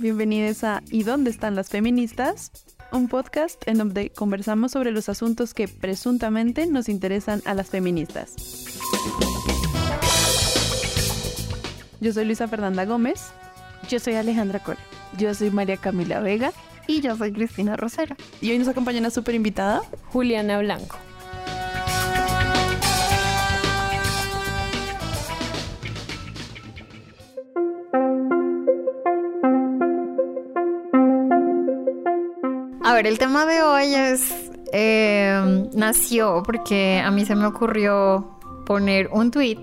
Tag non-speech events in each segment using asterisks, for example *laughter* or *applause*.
Bienvenidos a ¿Y dónde están las feministas? Un podcast en donde conversamos sobre los asuntos que presuntamente nos interesan a las feministas. Yo soy Luisa Fernanda Gómez. Yo soy Alejandra Cole. Yo soy María Camila Vega. Y yo soy Cristina Rosera. Y hoy nos acompaña una súper invitada, Juliana Blanco. El tema de hoy es. eh, nació porque a mí se me ocurrió poner un tweet.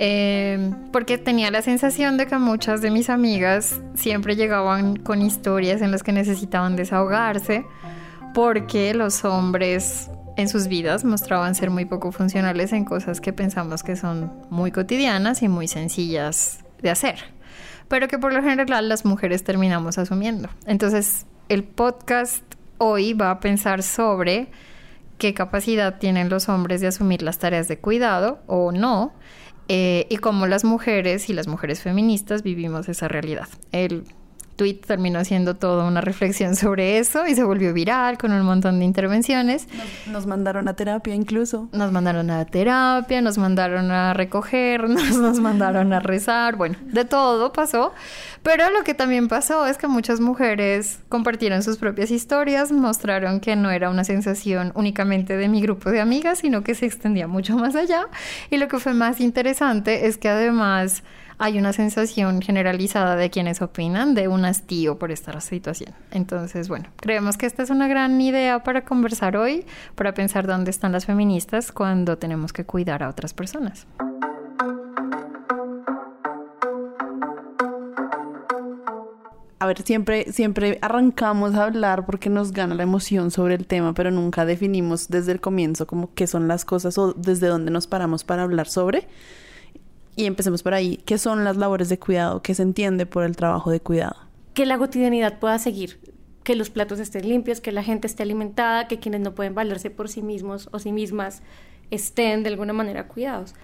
eh, porque tenía la sensación de que muchas de mis amigas siempre llegaban con historias en las que necesitaban desahogarse. Porque los hombres en sus vidas mostraban ser muy poco funcionales en cosas que pensamos que son muy cotidianas y muy sencillas de hacer. Pero que por lo general las mujeres terminamos asumiendo. Entonces, el podcast hoy va a pensar sobre qué capacidad tienen los hombres de asumir las tareas de cuidado o no, eh, y cómo las mujeres y las mujeres feministas vivimos esa realidad. El tweet terminó siendo toda una reflexión sobre eso y se volvió viral con un montón de intervenciones. nos, nos mandaron a terapia incluso. Nos mandaron a terapia, nos mandaron a recogernos, *laughs* nos mandaron a rezar, bueno, de todo pasó. Pero lo que también pasó es que muchas mujeres compartieron sus propias historias, mostraron que no era una sensación únicamente de mi grupo de amigas, sino que se extendía mucho más allá. Y lo que fue más interesante es que además hay una sensación generalizada de quienes opinan de un hastío por esta situación. Entonces, bueno, creemos que esta es una gran idea para conversar hoy, para pensar dónde están las feministas cuando tenemos que cuidar a otras personas. A ver, siempre, siempre arrancamos a hablar porque nos gana la emoción sobre el tema, pero nunca definimos desde el comienzo como qué son las cosas o desde dónde nos paramos para hablar sobre. Y empecemos por ahí. ¿Qué son las labores de cuidado? ¿Qué se entiende por el trabajo de cuidado? Que la cotidianidad pueda seguir, que los platos estén limpios, que la gente esté alimentada, que quienes no pueden valerse por sí mismos o sí mismas estén de alguna manera cuidados.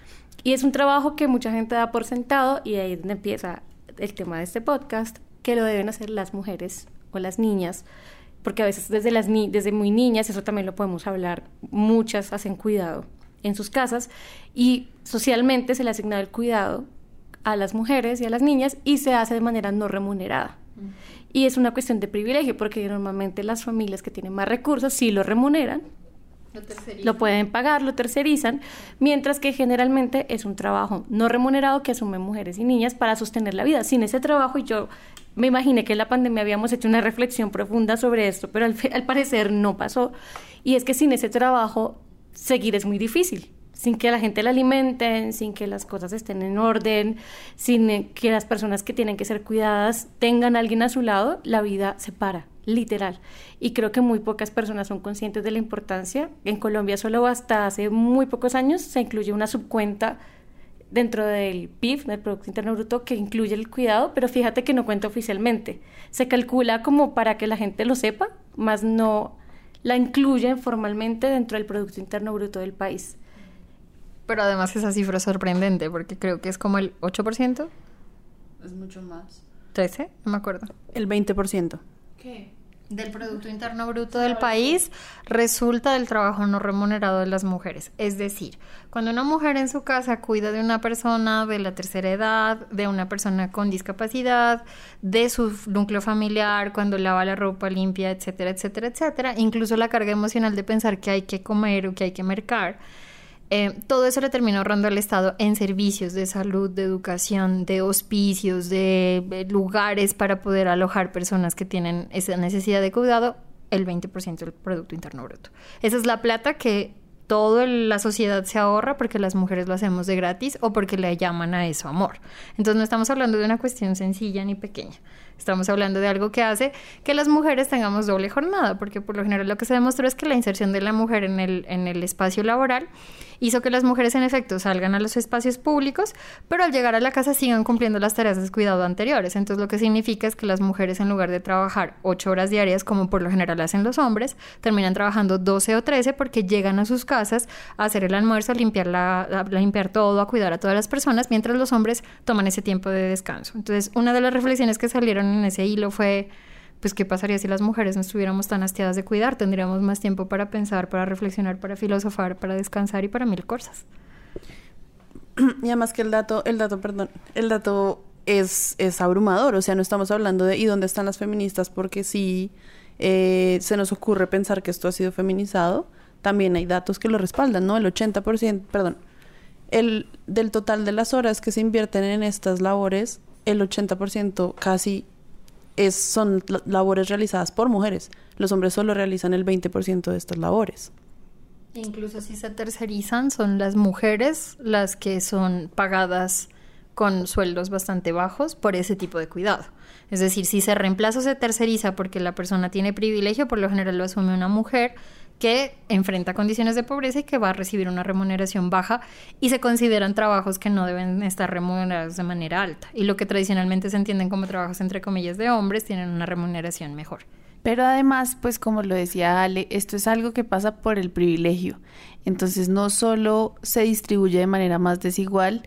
Y es un trabajo que mucha gente da por sentado y ahí donde empieza el tema de este podcast, que lo deben hacer las mujeres o las niñas, porque a veces desde, las ni desde muy niñas, eso también lo podemos hablar, muchas hacen cuidado en sus casas y socialmente se le ha asignado el cuidado a las mujeres y a las niñas y se hace de manera no remunerada. Y es una cuestión de privilegio porque normalmente las familias que tienen más recursos sí lo remuneran, lo, pueden pagar, lo tercerizan, mientras que generalmente es un trabajo no remunerado que asumen mujeres y niñas para sostener la vida. Sin ese trabajo, y yo me imaginé que en la pandemia habíamos hecho una reflexión profunda sobre esto, pero al, al parecer no pasó. Y es que sin ese trabajo seguir es muy difícil sin que la gente la alimenten, sin que las cosas estén en orden, sin que las personas que tienen que ser cuidadas tengan a alguien a su lado, la vida se para, literal. Y creo que muy pocas personas son conscientes de la importancia. En Colombia solo hasta hace muy pocos años se incluye una subcuenta dentro del PIB, del Producto Interno Bruto, que incluye el cuidado, pero fíjate que no cuenta oficialmente. Se calcula como para que la gente lo sepa, más no la incluyen formalmente dentro del Producto Interno Bruto del país. Pero además esa cifra es sorprendente porque creo que es como el 8%. Es mucho más. ¿13? No me acuerdo. El 20%. ¿Qué? Del Producto Interno Bruto del país resulta del trabajo no remunerado de las mujeres. Es decir, cuando una mujer en su casa cuida de una persona de la tercera edad, de una persona con discapacidad, de su núcleo familiar, cuando lava la ropa limpia, etcétera, etcétera, etcétera, incluso la carga emocional de pensar que hay que comer o que hay que mercar, eh, todo eso le termina ahorrando al Estado en servicios de salud, de educación, de hospicios, de, de lugares para poder alojar personas que tienen esa necesidad de cuidado, el 20% del Producto Interno Bruto. Esa es la plata que toda la sociedad se ahorra porque las mujeres lo hacemos de gratis o porque le llaman a eso amor. Entonces no estamos hablando de una cuestión sencilla ni pequeña. Estamos hablando de algo que hace que las mujeres tengamos doble jornada, porque por lo general lo que se demostró es que la inserción de la mujer en el, en el espacio laboral hizo que las mujeres en efecto salgan a los espacios públicos, pero al llegar a la casa sigan cumpliendo las tareas de cuidado anteriores. Entonces lo que significa es que las mujeres en lugar de trabajar 8 horas diarias, como por lo general hacen los hombres, terminan trabajando 12 o 13 porque llegan a sus casas a hacer el almuerzo, a limpiar, la, limpiar todo, a cuidar a todas las personas, mientras los hombres toman ese tiempo de descanso. Entonces, una de las reflexiones que salieron en ese hilo fue, pues, ¿qué pasaría si las mujeres no estuviéramos tan hastiadas de cuidar? Tendríamos más tiempo para pensar, para reflexionar, para filosofar, para descansar y para mil cosas. *clears throat* Y además que el dato, el dato, perdón, el dato es, es abrumador, o sea, no estamos hablando de ¿y dónde están las feministas? Porque sí eh, se nos ocurre pensar que esto ha sido feminizado, también hay datos que lo respaldan, ¿no? El 80%, perdón, el, del total de las horas que se invierten en estas labores, el 80% casi es, son labores realizadas por mujeres. Los hombres solo realizan el 20% de estas labores. Incluso si se tercerizan, son las mujeres las que son pagadas con sueldos bastante bajos por ese tipo de cuidado. Es decir, si se reemplaza o se terceriza porque la persona tiene privilegio, por lo general lo asume una mujer que enfrenta condiciones de pobreza y que va a recibir una remuneración baja y se consideran trabajos que no deben estar remunerados de manera alta. Y lo que tradicionalmente se entienden como trabajos entre comillas de hombres tienen una remuneración mejor. Pero además, pues como lo decía Ale, esto es algo que pasa por el privilegio. Entonces no solo se distribuye de manera más desigual,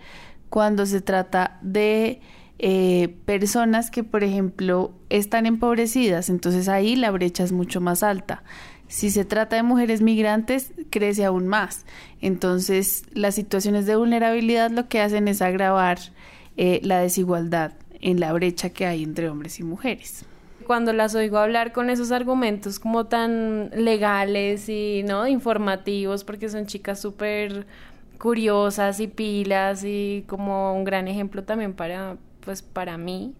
cuando se trata de eh, personas que, por ejemplo, están empobrecidas, entonces ahí la brecha es mucho más alta. Si se trata de mujeres migrantes, crece aún más. Entonces, las situaciones de vulnerabilidad lo que hacen es agravar eh, la desigualdad en la brecha que hay entre hombres y mujeres. Cuando las oigo hablar con esos argumentos como tan legales y no informativos, porque son chicas súper curiosas y pilas y como un gran ejemplo también para, pues, para mí.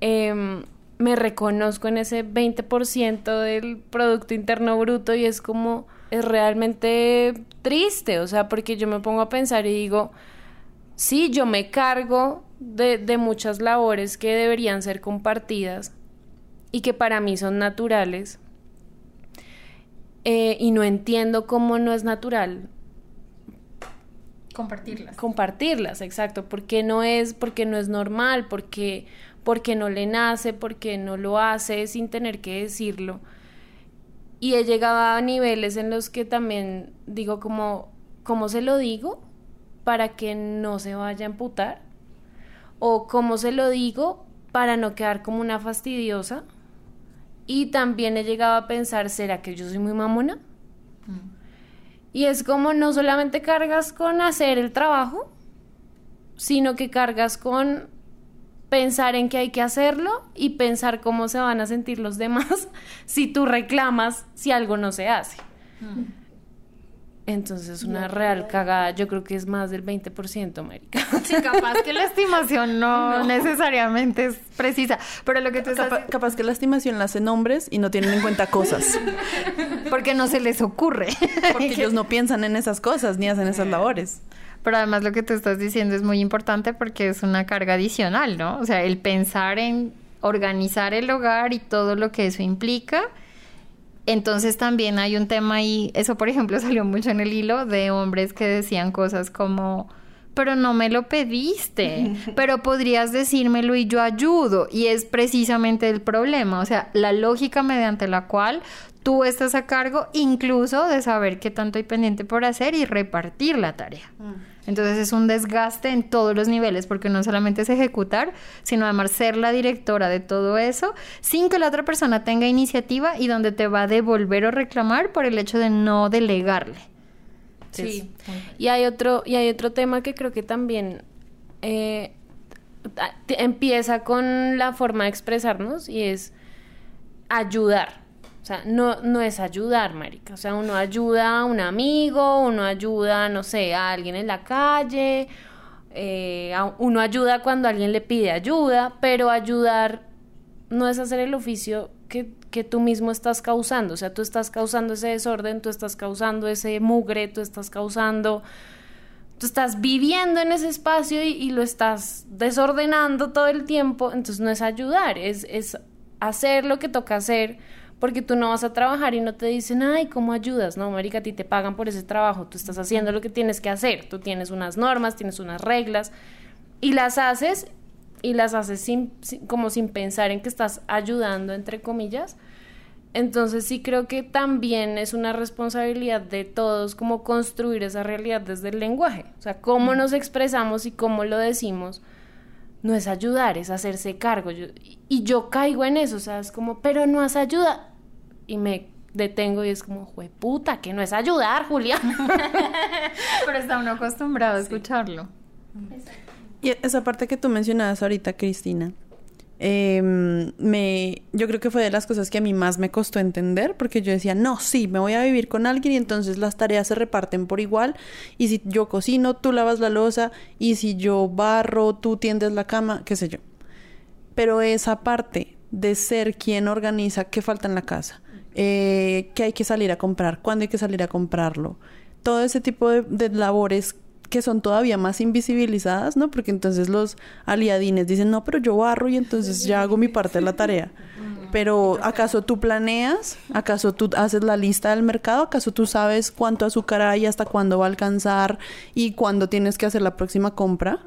Em, me reconozco en ese 20% del Producto Interno Bruto y es como, es realmente triste, o sea, porque yo me pongo a pensar y digo, sí, yo me cargo de, de muchas labores que deberían ser compartidas y que para mí son naturales. Eh, y no entiendo cómo no es natural Compartirlas. Compartirlas, exacto. Porque no es, porque no es normal, porque, porque no le nace, porque no lo hace sin tener que decirlo. Y he llegado a niveles en los que también digo como, ¿cómo se lo digo? Para que no se vaya a emputar. O cómo se lo digo para no quedar como una fastidiosa. Y también he llegado a pensar, ¿será que yo soy muy mamona? Y es como no solamente cargas con hacer el trabajo, sino que cargas con pensar en que hay que hacerlo y pensar cómo se van a sentir los demás *laughs* si tú reclamas si algo no se hace. Mm. Entonces, una real cagada, yo creo que es más del 20%, América. *laughs* Sí, capaz que la estimación *laughs* no, necesariamente es precisa, pero lo que tú estás... Capaz, que la estimación la hacen hombres y no tienen en cuenta cosas. Porque no se les ocurre. Porque ellos no piensan en esas cosas ni hacen esas labores. Pero además lo que tú estás diciendo es muy importante porque es una carga adicional, ¿no? O sea, el pensar en organizar el hogar y todo lo que eso implica entonces también hay un tema ahí, eso por ejemplo *laughs* salió mucho en el hilo de hombres que decían cosas como, pero no me lo pediste, *laughs* pero podrías decírmelo y yo ayudo. Y es precisamente el problema, o sea, la lógica mediante la cual tú estás a cargo incluso de saber qué tanto hay pendiente por hacer y repartir la tarea. Entonces es un desgaste en todos los niveles, porque no solamente es ejecutar, sino además ser la directora de todo eso, sin que la otra persona tenga iniciativa y donde te va a devolver o reclamar por el hecho de no delegarle. Sí. Y hay otro, y hay otro tema que creo que también eh, empieza con la forma de expresarnos y es ayudar. Sea, no, no es ayudar, marica. O sea, uno ayuda a un amigo, uno ayuda, no sé, a alguien en la calle, eh, uno ayuda cuando alguien le pide ayuda, pero ayudar no es hacer el oficio que, que tú mismo estás causando. O sea, tú estás causando ese desorden, tú estás causando ese mugre, tú estás causando tú estás viviendo en ese espacio y, y, lo estás desordenando todo el tiempo, entonces no es ayudar, es, es hacer lo que toca hacer porque tú no vas a trabajar y no te dicen, ay, ¿cómo ayudas? No, América, a ti te pagan por ese trabajo, tú estás haciendo lo que tienes que hacer, tú tienes unas normas, tienes unas reglas y las haces y las haces sin, como sin pensar en que estás ayudando, entre comillas. Entonces sí creo que también es una responsabilidad de todos como construir esa realidad desde el lenguaje. O sea, cómo nos expresamos y cómo lo decimos no es ayudar, es hacerse cargo. y yo caigo en eso, o sea, es como, pero no es ayuda. Y me detengo y es como, puta, que no es ayudar, Julia. *laughs* *laughs* pero está uno acostumbrado a escucharlo. Y esa parte que tú mencionabas ahorita, Cristina, eh, me, yo creo que fue de las cosas que a mí más me costó entender, porque yo decía, no, sí, me voy a vivir con alguien y entonces las tareas se reparten por igual, y si yo cocino, tú lavas la losa, y si yo barro, tú tiendes la cama, qué sé yo. Pero esa parte de ser quien organiza qué falta en la casa, eh, qué hay que salir a comprar, cuándo hay que salir a comprarlo, todo ese tipo de labores que son todavía más invisibilizadas, ¿no? Porque entonces los aliadines dicen, no, pero yo barro y entonces ya hago mi parte de la tarea. *laughs* Pero ¿acaso tú planeas? ¿Acaso tú haces la lista del mercado? ¿Acaso tú sabes cuánto azúcar hay, hasta cuándo va a alcanzar y cuándo tienes que hacer la próxima compra?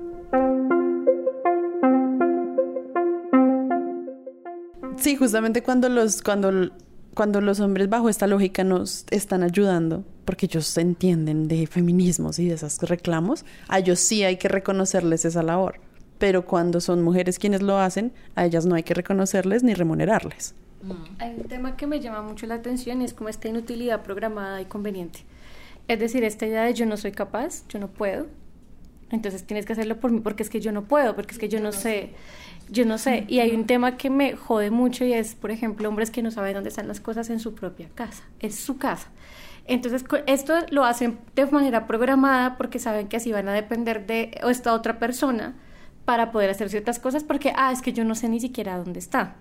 Sí, justamente cuando los, cuando cuando los hombres bajo esta lógica nos están ayudando, porque ellos entienden de feminismos y de esos reclamos, a ellos sí hay que reconocerles esa labor. Pero cuando son mujeres quienes lo hacen, a ellas no hay que reconocerles ni remunerarles. Hay un tema que me llama mucho la atención y es como esta inutilidad programada y conveniente. Es decir, esta idea de yo no soy capaz, yo no puedo, entonces tienes que hacerlo por mí porque es que yo no puedo, porque es que yo no sé. Yo no sé, y hay un tema que me jode mucho y es, por ejemplo, hombres que no saben dónde están las cosas en su propia casa, es su casa. Entonces, esto lo hacen de manera programada porque saben que así van a depender de esta otra persona para poder hacer ciertas cosas porque, ah, es que yo no sé ni siquiera dónde está.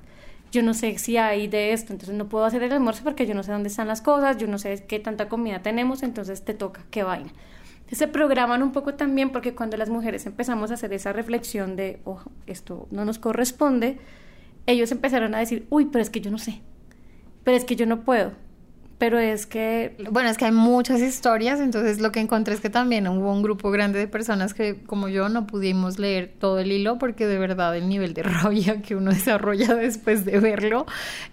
Yo no sé si hay de esto, entonces no puedo hacer el almuerzo porque yo no sé dónde están las cosas, yo no sé qué tanta comida tenemos, entonces te toca, qué vaina se programan un poco también porque cuando las mujeres empezamos a hacer esa reflexión de, oh, esto no nos corresponde, ellos empezaron a decir, uy, pero es que yo no sé, pero es que yo no puedo, pero es que... Bueno, es que hay muchas historias, entonces lo que encontré es que también hubo un grupo grande de personas que, como yo, no pudimos leer todo el hilo porque de verdad el nivel de *laughs* rabia que uno desarrolla después de verlo,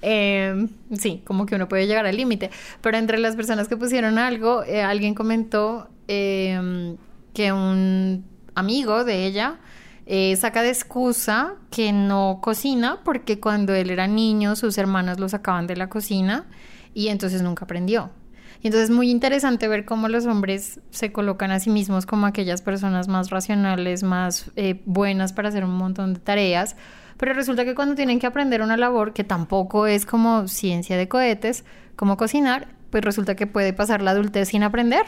eh, sí, como que uno puede llegar al límite. Pero entre las personas que pusieron algo, eh, alguien comentó Em, que un amigo de ella eh, saca de excusa que no cocina porque cuando él era niño sus hermanas lo sacaban de la cocina y entonces nunca aprendió. Y entonces es muy interesante ver cómo los hombres se colocan a sí mismos como aquellas personas más racionales, más eh, buenas para hacer un montón de tareas, pero resulta que cuando tienen que aprender una labor que tampoco es como ciencia de cohetes, como cocinar, pues resulta que puede pasar la adultez sin aprender.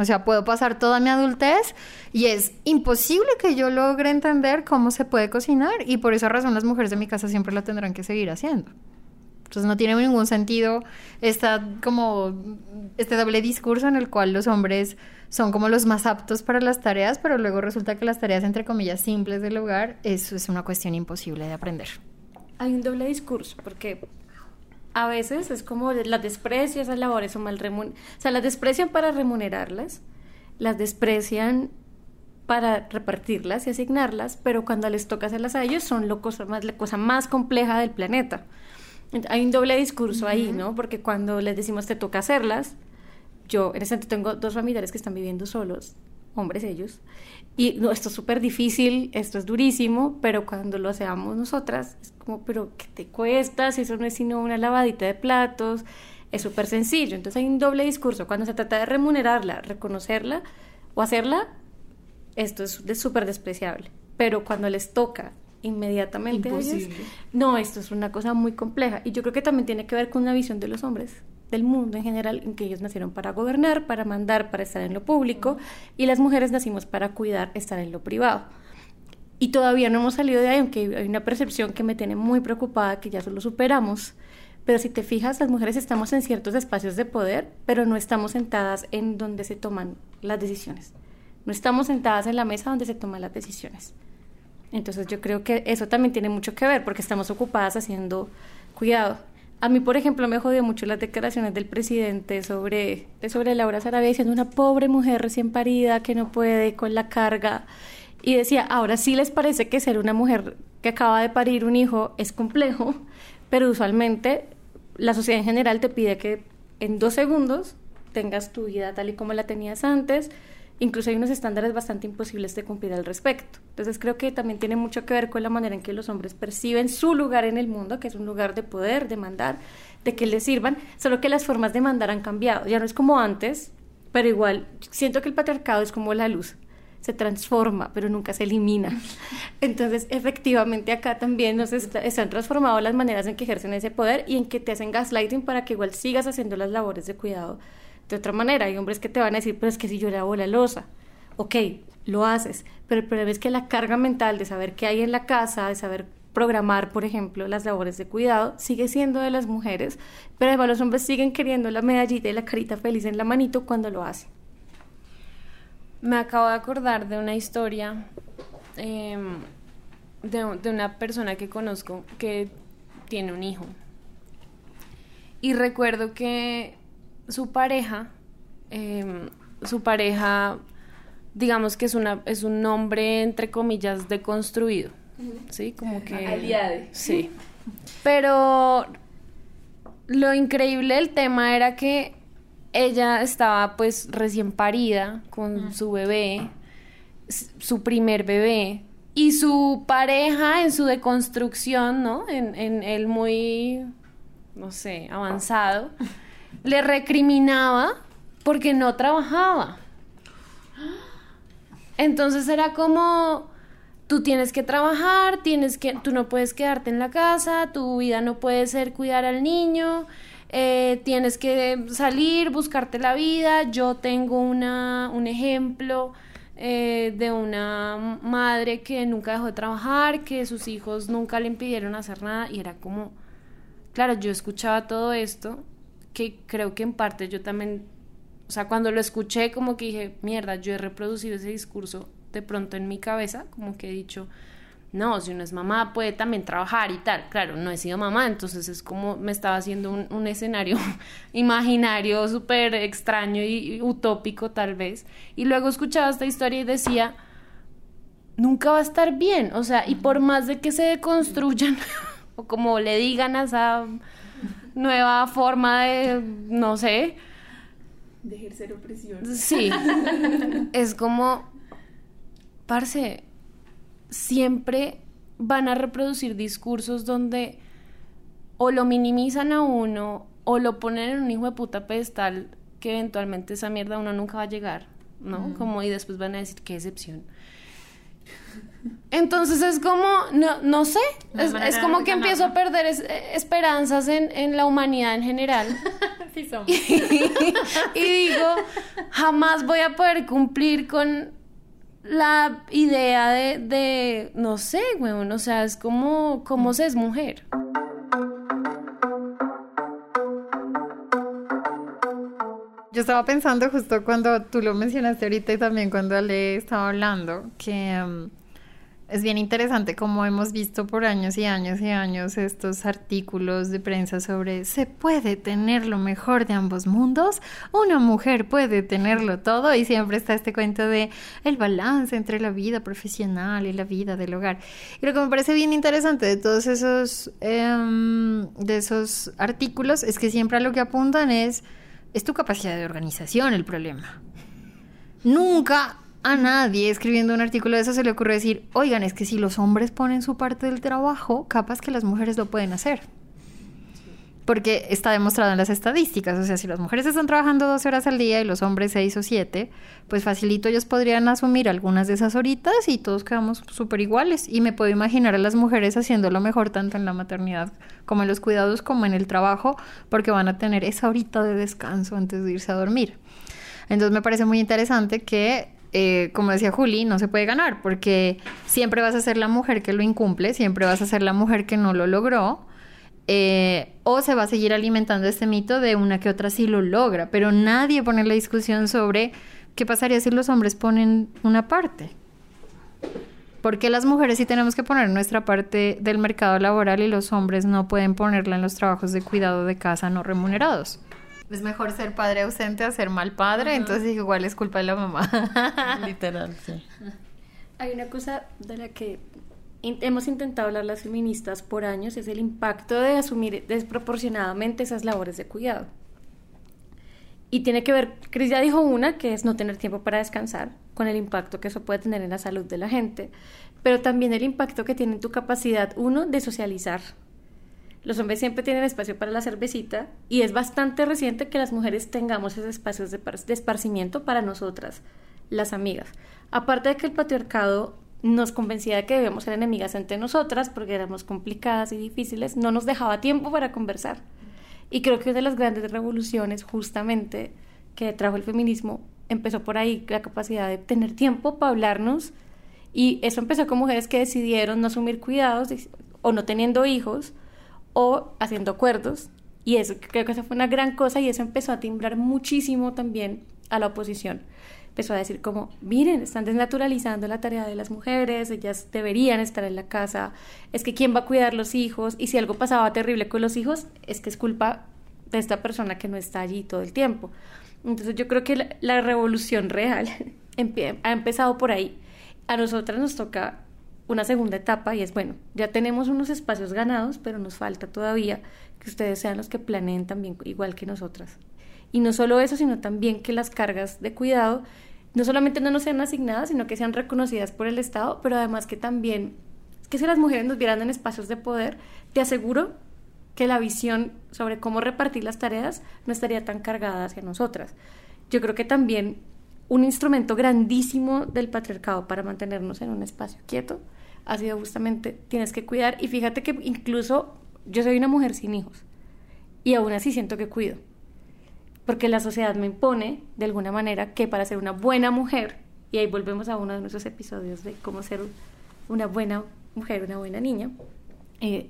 O sea, puedo pasar toda mi adultez y es imposible que yo logre entender cómo se puede cocinar y por esa razón las mujeres de mi casa siempre lo tendrán que seguir haciendo. Entonces no tiene ningún sentido esta como este doble discurso en el cual los hombres son como los más aptos para las tareas, pero luego resulta que las tareas entre comillas simples del hogar eso es una cuestión imposible de aprender. Hay un doble discurso porque a veces es como las desprecia esas labores son mal remuneradas. O sea, las desprecian para remunerarlas, las desprecian para repartirlas y asignarlas, pero cuando les toca hacerlas a ellos son lo cosa más, la cosa más compleja del planeta. Hay un doble discurso ahí, ¿no? Porque cuando les decimos te toca hacerlas, yo en ese momento tengo dos familiares que están viviendo solos, hombres ellos, y no, esto es súper difícil, esto es durísimo, pero cuando lo hacemos nosotras, es como, pero ¿qué te cuesta? Si eso no es sino una lavadita de platos, es súper sencillo. Entonces hay un doble discurso. Cuando se trata de remunerarla, reconocerla o hacerla, esto es súper despreciable. Pero cuando les toca inmediatamente a ellos, no, esto es una cosa muy compleja. Y yo creo que también tiene que ver con una visión de los hombres del mundo en general, en que ellos nacieron para gobernar, para mandar, para estar en lo público, y las mujeres nacimos para cuidar, estar en lo privado. Y todavía no hemos salido de ahí, aunque hay una percepción que me tiene muy preocupada, que ya solo superamos. Pero si te fijas, las mujeres estamos en ciertos espacios de poder, pero no estamos sentadas en donde se toman las decisiones. No estamos sentadas en la mesa donde se toman las decisiones. Entonces yo creo que eso también tiene mucho que ver, porque estamos ocupadas haciendo cuidado. A mí, por ejemplo, me jodió mucho las declaraciones del presidente sobre, sobre Laura Sarabia diciendo una pobre mujer recién parida que no puede con la carga. Y decía, ahora sí les parece que ser una mujer que acaba de parir un hijo es complejo, pero usualmente la sociedad en general te pide que en dos segundos tengas tu vida tal y como la tenías antes. Incluso hay unos estándares bastante imposibles de cumplir al respecto. Entonces creo que también tiene mucho que ver con la manera en que los hombres perciben su lugar en el mundo, que es un lugar de poder, de mandar, de que les sirvan, solo que las formas de mandar han cambiado. Ya no es como antes, pero igual siento que el patriarcado es como la luz se transforma, pero nunca se elimina. *laughs* Entonces, efectivamente, acá también nos se han transformado las maneras en que ejercen ese poder y en que te hacen gaslighting para que igual sigas haciendo las labores de cuidado de otra manera. Hay hombres que te van a decir, pero es que si yo lavo la losa, ok, lo haces, pero el problema es que la carga mental de saber qué hay en la casa, de saber programar, por ejemplo, las labores de cuidado, sigue siendo de las mujeres, pero además los hombres siguen queriendo la medallita y la carita feliz en la manito cuando lo hacen. Me acabo de acordar de una historia em, de, una persona que conozco que tiene un hijo. Y recuerdo que su pareja, em, su pareja, digamos que es, una, es un nombre, entre comillas, deconstruido. ¿Sí? Como que... Aliade. Sí. Pero lo increíble del tema era que ella estaba pues recién parida con su bebé, su primer bebé, y su pareja en su deconstrucción, ¿no? En, en él muy, no sé, avanzado, le recriminaba porque no trabajaba. Entonces era como, tú tienes que trabajar, tienes que, tú no puedes quedarte en la casa, tu vida no puede ser cuidar al niño, eh, tienes que salir, buscarte la vida. Yo tengo una, un ejemplo eh, de una madre que nunca dejó de trabajar, que sus hijos nunca le impidieron hacer nada y era como, claro, yo escuchaba todo esto, que creo que en parte yo también, o sea, cuando lo escuché como que dije, mierda, yo he reproducido ese discurso de pronto en mi cabeza, como que he dicho, no, si uno es mamá puede también trabajar y tal. Claro, no he sido mamá, entonces es como me estaba haciendo un, escenario *laughs* imaginario súper extraño y, utópico tal vez. Y luego escuchaba esta historia y decía, nunca va a estar bien. O sea, y por más de que se deconstruyan *laughs* o como le digan a esa nueva forma de, no sé. De ejercer opresión. Sí. es como, parce siempre van a reproducir discursos donde o lo minimizan a uno o lo ponen en un hijo de puta pedestal que eventualmente esa mierda uno nunca va a llegar, ¿no? Como y después van a decir qué excepción. Entonces es como, no, no sé, es, como que empiezo a perder esperanzas en, en, la humanidad en general. *laughs* sí somos. *laughs* y digo, jamás voy a poder cumplir con la idea de, de no sé, weón, o sea, es como, como se es mujer. Yo estaba pensando justo cuando tú lo mencionaste ahorita y también cuando Ale estaba hablando, que... Um, es bien interesante como hemos visto por años y años y años estos artículos de prensa sobre se puede tener lo mejor de ambos mundos, una mujer puede tenerlo todo y siempre está este cuento de el balance entre la vida profesional y la vida del hogar. Y lo que me parece bien interesante de todos esos em, de esos artículos es que siempre a lo que apuntan es es tu capacidad de organización el problema. Nunca a nadie escribiendo un artículo de eso se le ocurre decir, oigan, es que si los hombres ponen su parte del trabajo, capaz que las mujeres lo pueden hacer. Porque está demostrado en las estadísticas, o sea, si las mujeres están trabajando 12 horas al día y los hombres 6 o 7, pues facilito ellos podrían asumir algunas de esas horitas y todos quedamos súper iguales. Y me puedo imaginar a las mujeres haciendo lo mejor tanto en la maternidad como en los cuidados como en el trabajo, porque van a tener esa horita de descanso antes de irse a dormir. Entonces me parece muy interesante que eh, como decía Juli, no se puede ganar porque siempre vas a ser la mujer que lo incumple, siempre vas a ser la mujer que no lo logró. Eh, o se va a seguir alimentando este mito de una que otra sí lo logra, pero nadie pone la discusión sobre qué pasaría si los hombres ponen una parte. Porque las mujeres sí tenemos que poner nuestra parte del mercado laboral y los hombres no pueden ponerla en los trabajos de cuidado de casa no remunerados? Es mejor ser padre ausente a ser mal padre, entonces igual es culpa de la mamá. *laughs* Literal, sí. Hay una cosa de la que hemos intentado hablar las feministas por años es el impacto de asumir desproporcionadamente esas labores de cuidado. Y tiene que ver, Cris ya dijo una, que es no tener tiempo para descansar, con el impacto que eso puede tener en la salud de la gente, pero también el impacto que tiene en tu capacidad, uno, de socializar. Los hombres siempre tienen espacio para la cervecita y es bastante reciente que las mujeres tengamos esos espacios de, esparcimiento para nosotras, las amigas. Aparte de que el patriarcado nos convencía de que debíamos ser enemigas entre nosotras porque éramos complicadas y difíciles, no nos dejaba tiempo para conversar. Y creo que una de las grandes revoluciones justamente que trajo el feminismo empezó por ahí, la capacidad de tener tiempo para hablarnos. Y eso empezó con mujeres que decidieron no asumir cuidados o no teniendo hijos o haciendo acuerdos. Y eso creo que eso fue una gran cosa y eso empezó a timbrar muchísimo también a la oposición empezó a decir como, miren, están desnaturalizando la tarea de las mujeres, ellas deberían estar en la casa, es que quién va a cuidar los hijos y si algo pasaba terrible con los hijos, es que es culpa de esta persona que no está allí todo el tiempo. Entonces yo creo que la, revolución real *laughs* ha empezado por ahí. A nosotras nos toca una segunda etapa y es, bueno, ya tenemos unos espacios ganados, pero nos falta todavía que ustedes sean los que planeen también igual que nosotras. Y no solo eso, sino también que las cargas de cuidado no solamente no nos sean asignadas, sino que sean reconocidas por el Estado, pero además que también, que si las mujeres nos vieran en espacios de poder, te aseguro que la visión sobre cómo repartir las tareas no estaría tan cargada hacia nosotras. Yo creo que también un instrumento grandísimo del patriarcado para mantenernos en un espacio quieto ha sido justamente tienes que cuidar y fíjate que incluso yo soy una mujer sin hijos y aún así siento que cuido porque la sociedad me impone de alguna manera que para ser una buena mujer, y ahí volvemos a uno de nuestros episodios de cómo ser una buena mujer, una buena niña, eh,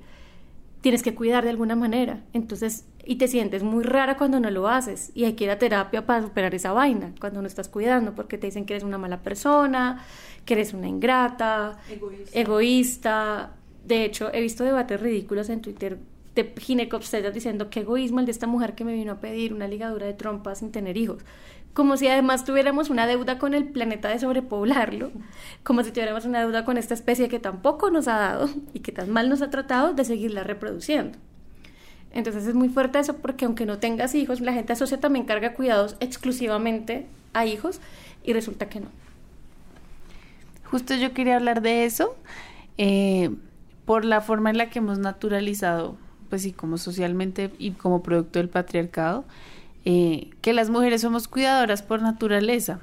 tienes que cuidar de alguna manera. Entonces, y te sientes muy rara cuando no lo haces, y hay que ir a terapia para superar esa vaina, cuando no estás cuidando, porque te dicen que eres una mala persona, que eres una ingrata, egoísta. egoísta. De hecho, he visto debates ridículos en Twitter de ginecobstetras diciendo qué egoísmo el de esta mujer que me vino a pedir una ligadura de trompa sin tener hijos. Como si además tuviéramos una deuda con el planeta de sobrepoblarlo, como si tuviéramos una deuda con esta especie que tampoco nos ha dado y que tan mal nos ha tratado de seguirla reproduciendo. Entonces es muy fuerte eso porque aunque no tengas hijos, la gente asocia también carga cuidados exclusivamente a hijos y resulta que no. Justo yo quería hablar de eso eh, por la forma en la que hemos naturalizado pues sí, como socialmente y como producto del patriarcado, eh, que las mujeres somos cuidadoras por naturaleza.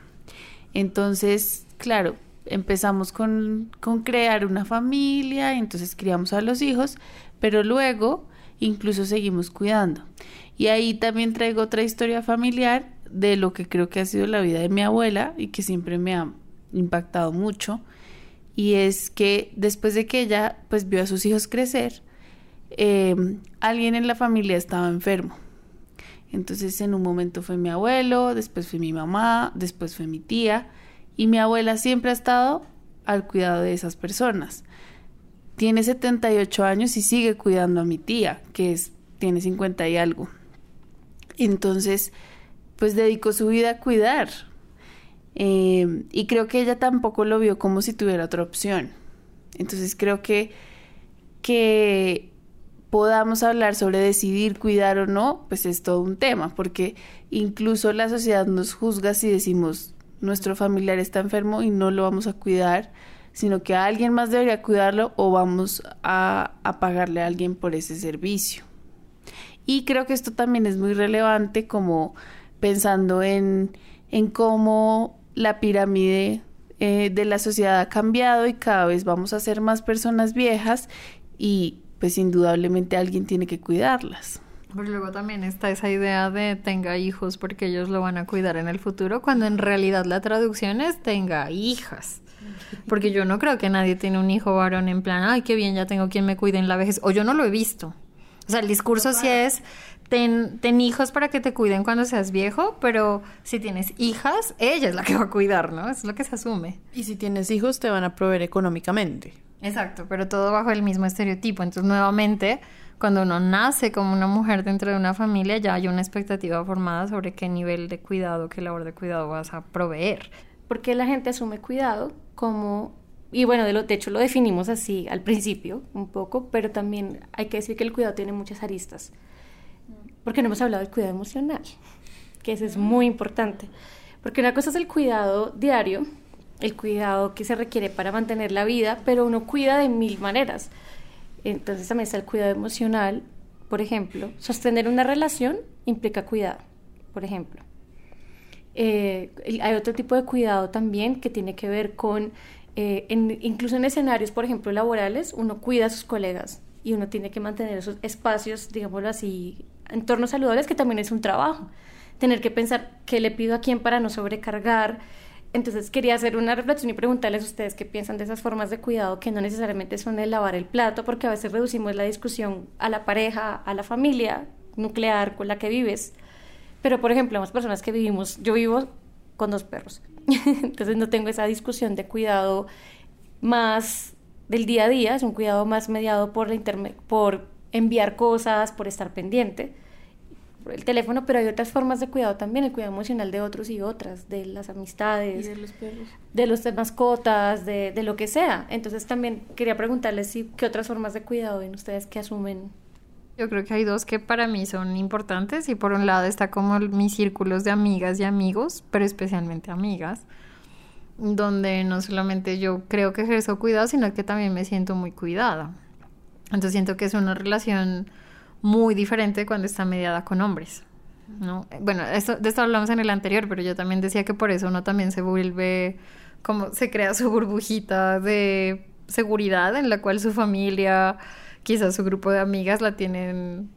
Entonces, claro, empezamos con, con crear una familia, entonces criamos a los hijos, pero luego incluso seguimos cuidando. Y ahí también traigo otra historia familiar de lo que creo que ha sido la vida de mi abuela y que siempre me ha impactado mucho. Y es que después de que ella pues vio a sus hijos crecer, Em, alguien en la familia estaba enfermo. Entonces en un momento fue mi abuelo, después fue mi mamá, después fue mi tía y mi abuela siempre ha estado al cuidado de esas personas. Tiene 78 años y sigue cuidando a mi tía, que es, tiene 50 y algo. Entonces, pues dedicó su vida a cuidar. Em, y creo que ella tampoco lo vio como si tuviera otra opción. Entonces creo que, que podamos hablar sobre decidir cuidar o no, pues es todo un tema, porque incluso la sociedad nos juzga si decimos nuestro familiar está enfermo y no lo vamos a cuidar, sino que alguien más debería cuidarlo o vamos a, a pagarle a alguien por ese servicio. Y creo que esto también es muy relevante como pensando en, en cómo la pirámide eh, de la sociedad ha cambiado y cada vez vamos a ser más personas viejas y pues indudablemente alguien tiene que cuidarlas. Pero luego también está esa idea de tenga hijos porque ellos lo van a cuidar en el futuro, cuando en realidad la traducción es tenga hijas. Porque yo no creo que nadie tiene un hijo varón en plan, ay, qué bien, ya tengo quien me cuide en la vejez. O yo no lo he visto. O sea, el discurso sí es, ten, ten hijos para que te cuiden cuando seas viejo, pero si tienes hijas, ella es la que va a cuidar, ¿no? Es lo que se asume. Y si tienes hijos, te van a proveer económicamente. Exacto, pero todo bajo el mismo estereotipo. Entonces, nuevamente, cuando uno nace como una mujer dentro de una familia, ya hay una expectativa formada sobre qué nivel de cuidado, qué labor de cuidado vas a proveer. Porque la gente asume cuidado como Y bueno, de, lo, de hecho lo definimos así al principio un poco, pero también hay que decir que el cuidado tiene muchas aristas. Porque no hemos hablado del cuidado emocional, que eso es muy importante. Porque una cosa es el cuidado diario, el cuidado que se requiere para mantener la vida, pero uno cuida de mil maneras. Entonces también está el cuidado emocional, por ejemplo. Sostener una relación implica cuidado, por ejemplo. Eh, hay otro tipo de cuidado también que tiene que ver con, eh, incluso en escenarios, por ejemplo, laborales, uno cuida a sus colegas y uno tiene que mantener esos espacios, digámoslo así, entornos saludables, que también es un trabajo. Tener que pensar qué le pido a quién para no sobrecargar, entonces quería hacer una reflexión y preguntarles a ustedes qué piensan de esas formas de cuidado que no necesariamente son el lavar el plato, porque a veces reducimos la discusión a la pareja, a la familia nuclear con la que vives. Pero, por ejemplo, las personas que vivimos, yo vivo con dos perros, *laughs* entonces no tengo esa discusión de cuidado más del día a día, es un cuidado más mediado por, la por enviar cosas, por estar pendiente el teléfono, pero hay otras formas de cuidado también, el cuidado emocional de otros y otras, de las amistades, de los perros, de los mascotas, de, de, lo que sea. Entonces también quería preguntarles si, qué otras formas de cuidado ven ustedes que asumen. Yo creo que hay dos que para mí son importantes y por un lado está como mis círculos de amigas y amigos, pero especialmente amigas, donde no solamente yo creo que ejerzo cuidado, sino que también me siento muy cuidada. Entonces siento que es una relación muy diferente cuando está mediada con hombres. ¿no? Bueno, de esto hablamos en el anterior, pero yo también decía que por eso uno también se vuelve, como se crea su burbujita de seguridad en la cual su familia, quizás su grupo de amigas la tienen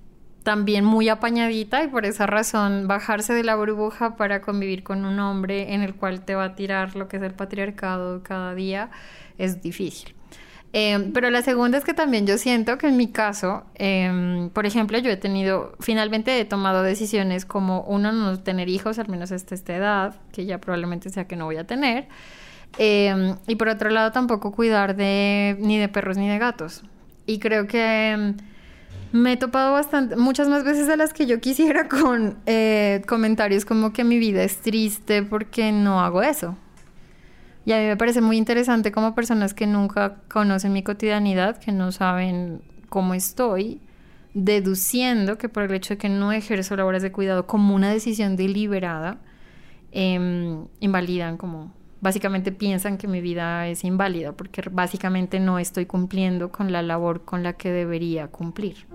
también muy apañadita y por esa razón bajarse de la burbuja para convivir con un hombre en el cual te va a tirar lo que es el patriarcado cada día es difícil. Em, pero la segunda es que también yo siento que en mi caso, em, por ejemplo, yo he tenido, finalmente he tomado decisiones como uno, no tener hijos, al menos hasta esta edad, que ya probablemente sea que no voy a tener. Em, y por otro lado, tampoco cuidar de ni de perros ni de gatos. Y creo que me he topado bastante, muchas más veces de las que yo quisiera con eh, comentarios como que mi vida es triste porque no hago eso. Y a mí me parece muy interesante como personas que nunca conocen mi cotidianidad, que no saben cómo estoy, deduciendo que por el hecho de que no ejerzo labores de cuidado como una decisión deliberada, em, invalidan como básicamente piensan que mi vida es inválida porque básicamente no estoy cumpliendo con la labor con la que debería cumplir.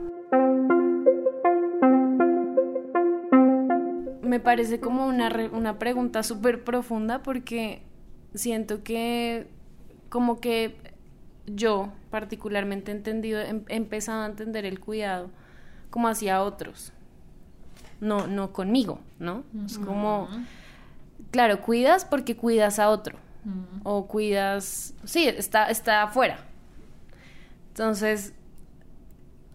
Me parece como una, una pregunta súper profunda porque siento que como que yo particularmente he entendido, he empezado a entender el cuidado como hacia otros, no, no conmigo, ¿no? Es como, claro, cuidas porque cuidas a otro, o cuidas, sí, está, está afuera. Entonces,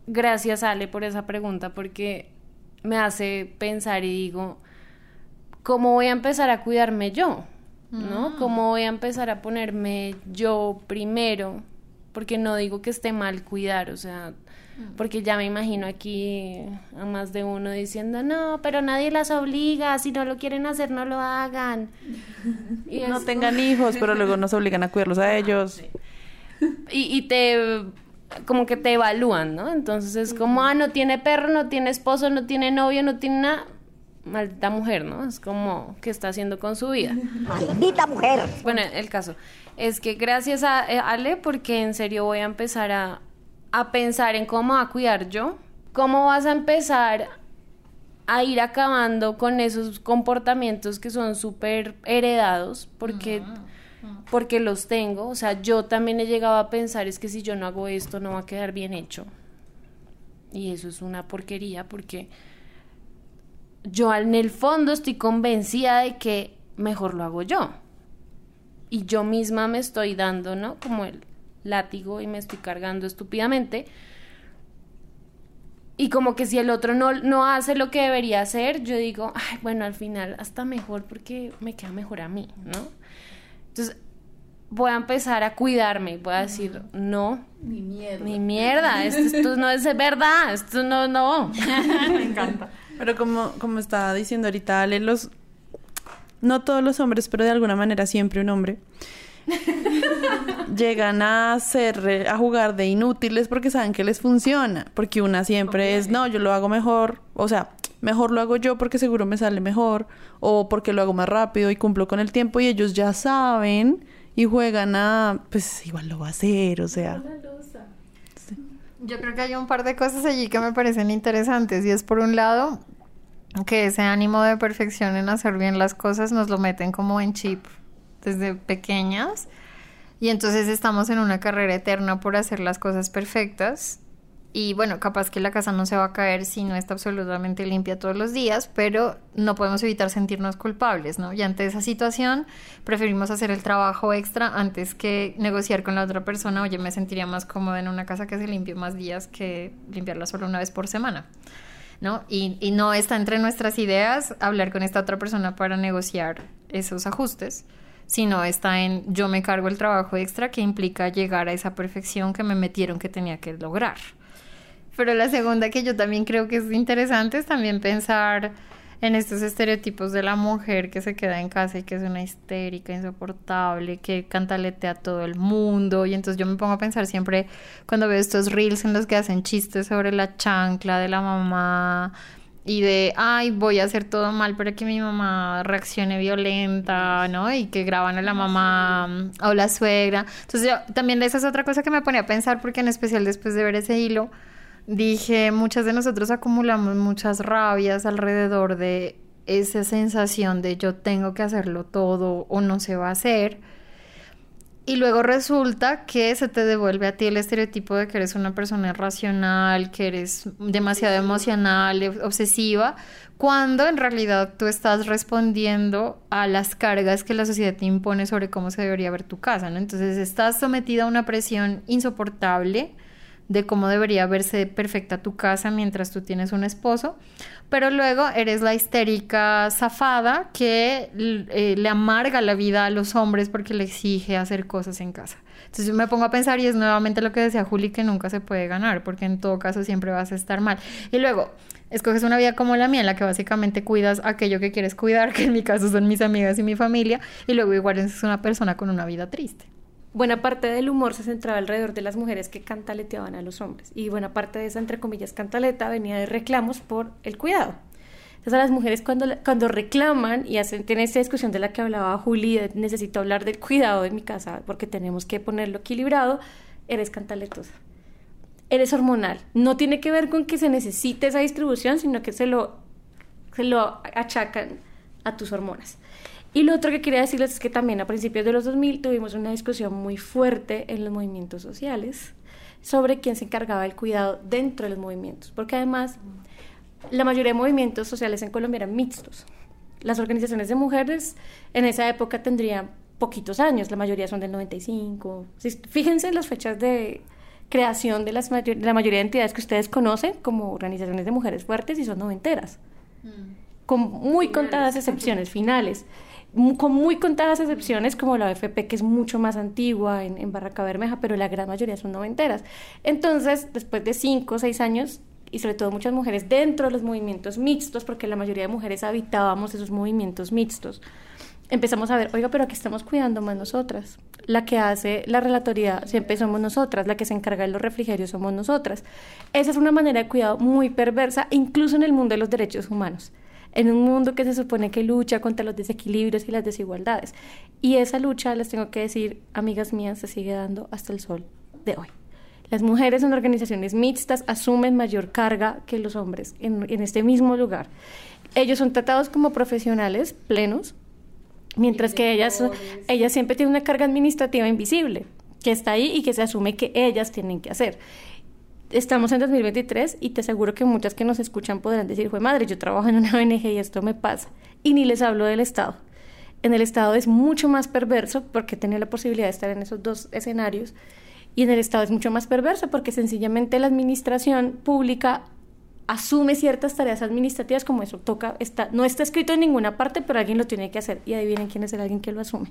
gracias Ale por esa pregunta, porque me hace pensar y digo, ¿cómo voy a empezar a cuidarme yo? ¿No? Mm. ¿Cómo voy a empezar a ponerme yo primero? Porque no digo que esté mal cuidar, o sea, mm. porque ya me imagino aquí a más de uno diciendo, no, pero nadie las obliga, si no lo quieren hacer, no lo hagan. *laughs* Y no tengan hijos, pero *laughs* luego nos obligan a cuidarlos a ellos. Y, y te como que te evalúan, ¿no? Entonces es como, ah, no tiene perro, no tiene esposo, no tiene novio, no tiene nada maldita mujer, ¿no? Es como, ¿qué está haciendo con su vida? Maldita mujer. Bueno, el caso es que gracias a eh, Ale, porque en serio voy a empezar a, a pensar en cómo a cuidar yo, cómo vas a empezar a ir acabando con esos comportamientos que son súper heredados, porque, porque los tengo. O sea, yo también he llegado a pensar, es que si yo no hago esto, no va a quedar bien hecho. Y eso es una porquería, porque yo en el fondo estoy convencida de que mejor lo hago yo. Y yo misma me estoy dando, ¿no? Como el látigo y me estoy cargando estúpidamente. Y como que si el otro no, no hace lo que debería hacer, yo digo, ay, bueno, al final hasta mejor porque me queda mejor a mí, ¿no? Entonces, voy a empezar a cuidarme, voy a decir, no, mi mierda, mi mierda, esto, esto no es verdad, esto no, no. *laughs* me encanta. Pero como, como estaba diciendo ahorita Ale, los, no todos los hombres, pero de alguna manera siempre un hombre, *laughs* llegan a ser, a jugar de inútiles porque saben que les funciona. Porque una siempre es, no, yo lo hago mejor. O sea, mejor lo hago yo porque seguro me sale mejor. O porque lo hago más rápido y cumplo con el tiempo. Y ellos ya saben y juegan a, pues igual lo va a hacer, o sea. Yo creo que hay un par de cosas allí que me parecen interesantes. Y es por un lado que ese ánimo de perfección en hacer bien las cosas nos lo meten como en chip desde pequeñas y entonces estamos en una carrera eterna por hacer las cosas perfectas y bueno, capaz que la casa no se va a caer si no está absolutamente limpia todos los días, pero no podemos evitar sentirnos culpables, ¿no? Y ante esa situación preferimos hacer el trabajo extra antes que negociar con la otra persona, oye, me sentiría más cómoda en una casa que se limpie más días que limpiarla solo una vez por semana. ¿No? Y, y no está entre nuestras ideas hablar con esta otra persona para negociar esos ajustes sino está en yo me cargo el trabajo extra que implica llegar a esa perfección que me metieron que tenía que lograr. Pero la segunda que yo también creo que es interesante es también pensar en estos estereotipos de la mujer que se queda en casa y que es una histérica, insoportable, que cantaletea a todo el mundo. Y entonces yo me pongo a pensar siempre cuando veo estos reels en los que hacen chistes sobre la chancla de la mamá, y de, ay, voy a hacer todo mal para que mi mamá reaccione violenta, ¿no? Y que graban a la mamá o la suegra. Entonces, yo, también esa es otra cosa que me pone a pensar, porque en especial después de ver ese hilo, dije, muchas de nosotros acumulamos muchas rabias alrededor de esa sensación de yo tengo que hacerlo todo o no se va a hacer y luego resulta que se te devuelve a ti el estereotipo de que eres una persona irracional, que eres demasiado emocional, obsesiva, cuando en realidad tú estás respondiendo a las cargas que la sociedad te impone sobre cómo se debería ver tu casa, ¿no? Entonces estás sometida a una presión insoportable de cómo debería verse perfecta tu casa mientras tú tienes un esposo, pero luego eres la histérica zafada que eh, le amarga la vida a los hombres porque le exige hacer cosas en casa. Entonces yo me pongo a pensar y es nuevamente lo que decía Juli, que nunca se puede ganar, porque en todo caso siempre vas a estar mal. Y luego, escoges una vida como la mía, en la que básicamente cuidas aquello que quieres cuidar, *laughs* que en mi caso son mis amigas y mi familia, y luego igual eres una persona con una vida triste buena parte del humor se centraba alrededor de las mujeres que cantaleteaban a los hombres. Y buena parte de esa, entre comillas, cantaleta venía de reclamos por el cuidado. Entonces a las mujeres cuando, cuando reclaman y hacen, tienen esta discusión de la que hablaba Juli, necesito hablar del cuidado de mi casa porque tenemos que ponerlo equilibrado, eres cantaletosa. Eres hormonal. No tiene que ver con que se necesite esa distribución, sino que se lo, se lo achacan a tus hormonas. Y lo otro que quería decirles es que también a principios de los 2000 tuvimos una discusión muy fuerte en los movimientos sociales sobre quién se encargaba del cuidado dentro de los movimientos, porque además la mayoría de movimientos sociales en Colombia eran mixtos. Las organizaciones de mujeres en esa época tendrían poquitos años, la mayoría son del 95. Fíjense en las fechas de creación de las la mayoría de entidades que ustedes conocen como organizaciones de mujeres fuertes y son noventeras, mm. con muy contadas excepciones finales con muy contadas excepciones como la AFP que es mucho más antigua en, Barraca Bermeja, pero la gran mayoría son noventeras. Entonces, después de cinco o seis años, y sobre todo muchas mujeres dentro de los movimientos mixtos, porque la mayoría de mujeres habitábamos esos movimientos mixtos, empezamos a ver, oiga, pero aquí estamos cuidando más nosotras. La que hace la relatoría siempre somos nosotras, la que se encarga de los refrigerios somos nosotras. Esa es una manera de cuidado muy perversa, incluso en el mundo de los derechos humanos en un mundo que se supone que lucha contra los desequilibrios y las desigualdades. Y esa lucha, les tengo que decir, amigas mías, se sigue dando hasta el sol de hoy. Las mujeres en organizaciones mixtas asumen mayor carga que los hombres en, este mismo lugar. Ellos son tratados como profesionales plenos, mientras que ellas, ellas siempre tienen una carga administrativa invisible, que está ahí y que se asume que ellas tienen que hacer estamos en 2023 y te aseguro que muchas que nos escuchan podrán decir, fue madre, yo trabajo en una *laughs* ONG y esto me pasa. Y ni les hablo del Estado. En el Estado es mucho más perverso porque tenía la posibilidad de estar en esos dos escenarios. Y en el Estado es mucho más perverso porque sencillamente la administración pública asume ciertas tareas administrativas como eso toca, está, no está escrito en ninguna parte, pero alguien lo tiene que hacer. Y adivinen quién es el alguien que lo asume.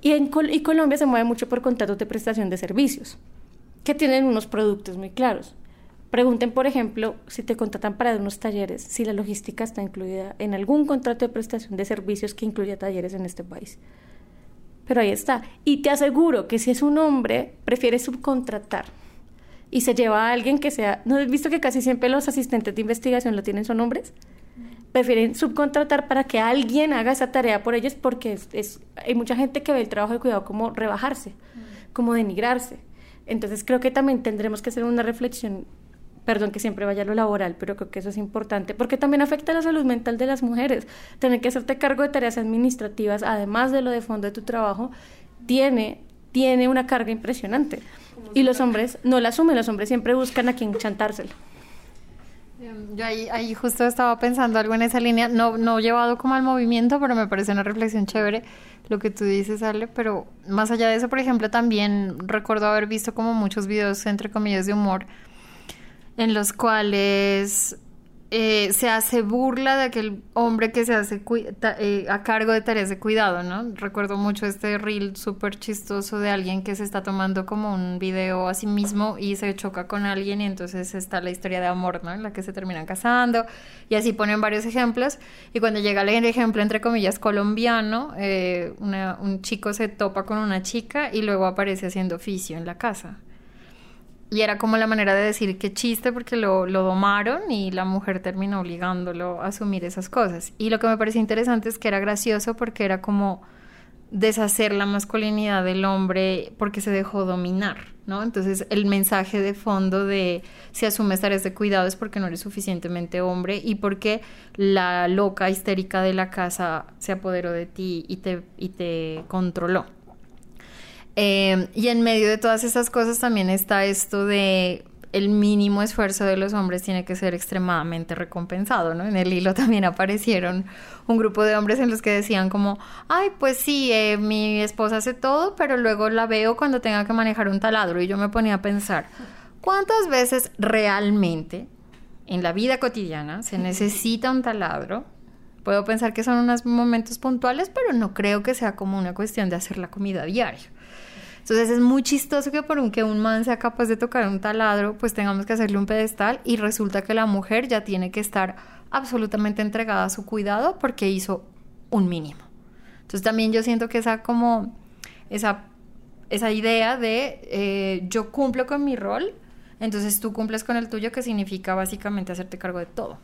Y, en y Colombia se mueve mucho por contratos de prestación de servicios que tienen unos productos muy claros. Pregunten, por ejemplo, si te contratan para unos talleres, si la logística está incluida en algún contrato de prestación de servicios que incluya talleres en este país. pero ahí está. Y te aseguro que si es un hombre, prefiere subcontratar y se lleva a alguien que sea, ¿no has visto que casi siempre los asistentes de investigación lo tienen son hombres? Prefieren subcontratar para que alguien haga esa tarea por ellos porque es, hay mucha gente que ve el trabajo de cuidado como rebajarse, como denigrarse. Entonces creo que también tendremos que hacer una reflexión, perdón que siempre vaya a lo laboral, pero creo que eso es importante, porque también afecta la salud mental de las mujeres. Tener que hacerte cargo de tareas administrativas, además de lo de fondo de tu trabajo, tiene, tiene una carga impresionante. Y los hombres no la asumen, los hombres siempre buscan a quien chantárselo. Em, yo ahí, justo estaba pensando algo en esa línea, no, no llevado como al movimiento, pero me parece una reflexión chévere lo que tú dices, Ale, pero más allá de eso, por ejemplo, también recuerdo haber visto como muchos videos, entre comillas, de humor, en los cuales eh, se hace burla de aquel hombre que se hace eh, a cargo de tareas de cuidado, ¿no? Recuerdo mucho este reel súper chistoso de alguien que se está tomando como un video a sí mismo y se choca con alguien y entonces está la historia de amor, ¿no? En la que se terminan casando y así ponen varios ejemplos y cuando llega el ejemplo entre comillas colombiano, eh, un chico se topa con una chica y luego aparece haciendo oficio en la casa. Y era como la manera de decir qué chiste porque lo, lo, domaron y la mujer terminó obligándolo a asumir esas cosas. Y lo que me pareció interesante es que era gracioso porque era como deshacer la masculinidad del hombre porque se dejó dominar, ¿no? Entonces el mensaje de fondo de si asumes tareas de cuidado es porque no eres suficientemente hombre y porque la loca histérica de la casa se apoderó de ti y te, y te controló. Eh, y en medio de todas esas cosas también está esto de el mínimo esfuerzo de los hombres tiene que ser extremadamente recompensado, ¿no? En el hilo *laughs* también aparecieron un grupo de hombres en los que decían como, ay, pues sí, eh, mi esposa hace todo, pero luego la veo cuando tenga que manejar un taladro. Y yo me ponía a pensar, ¿cuántas veces realmente en la vida cotidiana se necesita un taladro? Puedo pensar que son unos momentos puntuales, pero no creo que sea como una cuestión de hacer la comida diaria. Entonces es muy chistoso que por un que un man sea capaz de tocar un taladro, pues tengamos que hacerle un pedestal y resulta que la mujer ya tiene que estar absolutamente entregada a su cuidado porque hizo un mínimo. Entonces también yo siento que esa como esa, esa idea de eh, yo cumplo con mi rol, entonces tú cumples con el tuyo, que significa básicamente hacerte cargo de todo.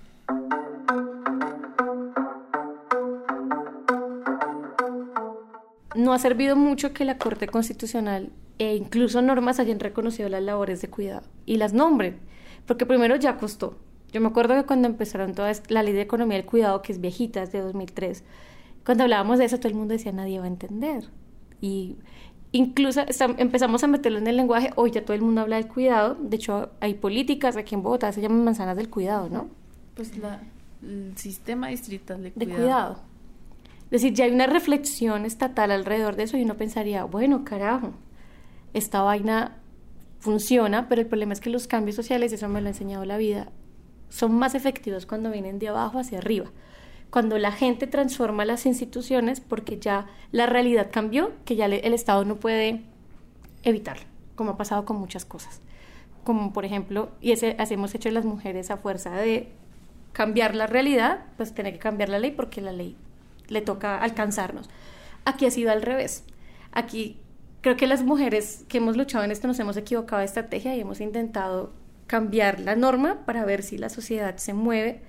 No ha servido mucho que la Corte Constitucional e incluso normas hayan reconocido las labores de cuidado y las nombren, porque primero ya costó. Yo me acuerdo que cuando empezaron toda la ley de economía del cuidado, que es viejita, es de 2003, cuando hablábamos de eso todo el mundo decía nadie va a entender. Y incluso empezamos a meterlo en el lenguaje, hoy ya todo el mundo habla del cuidado, de hecho hay políticas aquí en Bogotá, se llaman manzanas del cuidado, ¿no? Pues la, el sistema distrital de cuidado. De cuidado. Es decir, ya hay una reflexión estatal alrededor de eso y uno pensaría, bueno, carajo, esta vaina funciona, pero el problema es que los cambios sociales, eso me lo ha enseñado la vida, son más efectivos cuando vienen de abajo hacia arriba. Cuando la gente transforma las instituciones porque ya la realidad cambió, que ya el Estado no puede evitarlo, como ha pasado con muchas cosas. Como por ejemplo, y ese hemos hecho las mujeres a fuerza de cambiar la realidad, pues tener que cambiar la ley porque la ley le toca alcanzarnos. Aquí ha sido al revés. Aquí creo que las mujeres que hemos luchado en esto nos hemos equivocado de estrategia y hemos intentado cambiar la norma para ver si la sociedad se mueve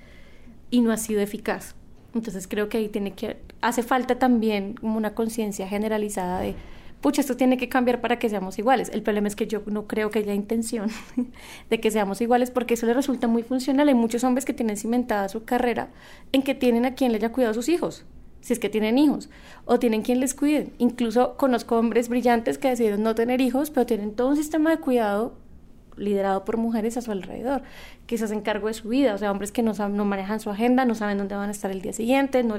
y no ha sido eficaz. Entonces creo que ahí tiene que hace falta también una conciencia generalizada de pucha, esto tiene que cambiar para que seamos iguales. El problema es que yo no creo que haya intención *laughs* de que seamos iguales porque eso le resulta muy funcional. Hay muchos hombres que tienen cimentada su carrera en que tienen a quien le haya cuidado a sus hijos si es que tienen hijos, o tienen quien les cuide. Incluso conozco hombres brillantes que decidieron no tener hijos, pero tienen todo un sistema de cuidado liderado por mujeres a su alrededor, que se hacen cargo de su vida, o sea, hombres que no, no manejan su agenda, no saben dónde van a estar el día siguiente, no,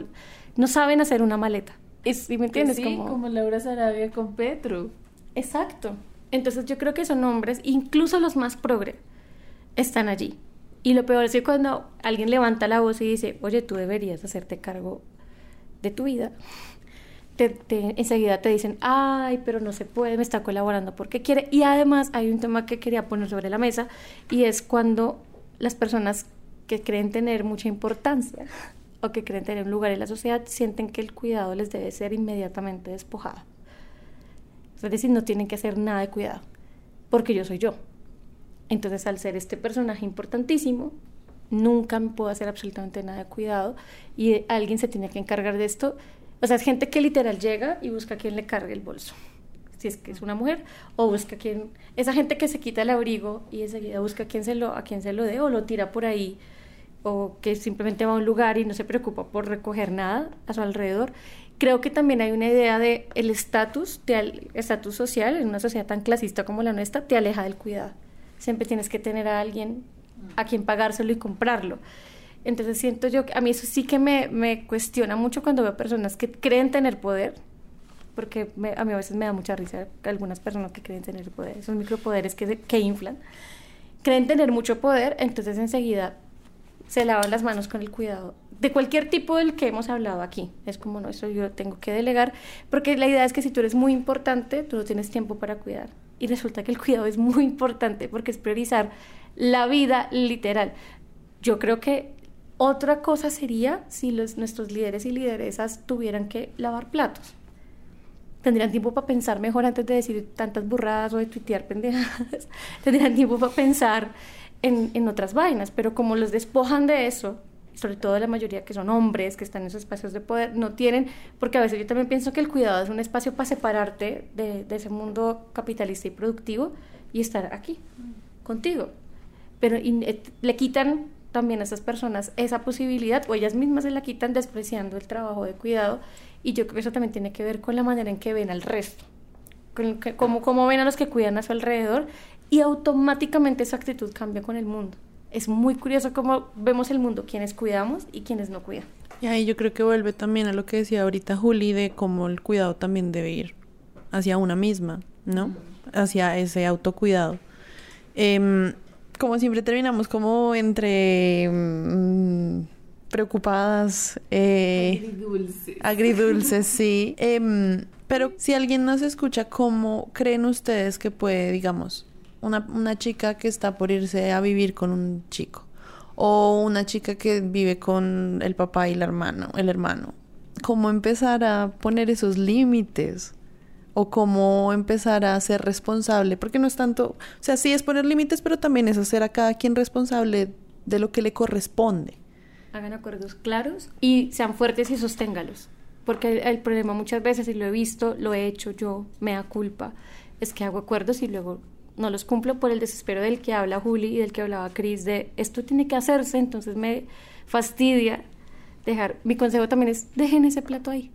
no saben hacer una maleta. Es, ¿Me entiendes? Sí, como... Laura Sarabia con Petro. Exacto. Entonces yo creo que son hombres, incluso los más progre, están allí. Y lo peor es que cuando alguien levanta la voz y dice, oye, tú deberías hacerte cargo de tu vida, te, enseguida te dicen, ay, pero no se puede, me está colaborando porque quiere. Y además hay un tema que quería poner sobre la mesa y es cuando las personas que creen tener mucha importancia o que creen tener un lugar en la sociedad sienten que el cuidado les debe ser inmediatamente despojado. Es decir, no tienen que hacer nada de cuidado, porque yo soy yo. Entonces, al ser este personaje importantísimo, nunca me puedo hacer absolutamente nada de cuidado y alguien se tiene que encargar de esto. O sea, es gente que literal llega y busca a quien le cargue el bolso, si es que es una mujer, o busca a quien, esa gente que se quita el abrigo y enseguida busca a quien se lo, a quien se lo dé o lo tira por ahí, o que simplemente va a un lugar y no se preocupa por recoger nada a su alrededor. Creo que también hay una idea de el estatus, el estatus social en una sociedad tan clasista como la nuestra, te aleja del cuidado. Siempre tienes que tener a alguien a quien pagárselo y comprarlo. Entonces siento yo a mí eso sí que me, me cuestiona mucho cuando veo personas que creen tener poder, porque a mí a veces me da mucha risa algunas personas que creen tener poder, esos micropoderes que, que inflan, creen tener mucho poder, entonces enseguida se lavan las manos con el cuidado de cualquier tipo del que hemos hablado aquí. Es como, no, eso yo tengo que delegar, porque la idea es que si tú eres muy importante, tú no tienes tiempo para cuidar. Y resulta que el cuidado es muy importante porque es priorizar la vida literal. Yo creo que otra cosa sería si los, nuestros líderes y lideresas tuvieran que lavar platos. Tendrían tiempo para pensar mejor antes de decir tantas burradas o de tuitear pendejadas. *laughs* Tendrían tiempo para pensar en, en otras vainas, pero como los despojan de eso, sobre todo la mayoría que son hombres, que están en esos espacios de poder, no tienen, porque a veces yo también pienso que el cuidado es un espacio para separarte de, de ese mundo capitalista y productivo y estar aquí, contigo pero eh, le quitan también a esas personas esa posibilidad o ellas mismas se la quitan despreciando el trabajo de cuidado y yo creo que eso también tiene que ver con la manera en que ven al resto, con cómo, cómo ven a los que cuidan a su alrededor y automáticamente esa actitud cambia con el mundo. Es muy curioso cómo vemos el mundo, quienes cuidamos y quienes no cuidan. Y ahí yo creo que vuelve también a lo que decía ahorita Juli de cómo el cuidado también debe ir hacia una misma, ¿no? Hacia ese autocuidado. Eh, como siempre terminamos como entre mm, preocupadas. Eh, agridulces. Agridulces, *laughs* sí. Em, pero si alguien nos escucha, ¿cómo creen ustedes que puede, digamos, una, una chica que está por irse a vivir con un chico? O una chica que vive con el papá y el hermano, el hermano. ¿Cómo empezar a poner esos límites? O cómo empezar a ser responsable, porque no es tanto, o sea, sí es poner límites, pero también es hacer a cada quien responsable de lo que le corresponde. Hagan acuerdos claros y sean fuertes y sosténgalos, porque el, problema muchas veces, y lo he visto, lo he hecho yo, me da culpa, es que hago acuerdos y luego no los cumplo por el desespero del que habla Juli y del que hablaba Cris, de esto tiene que hacerse, entonces me fastidia dejar, mi consejo también es, dejen ese plato ahí,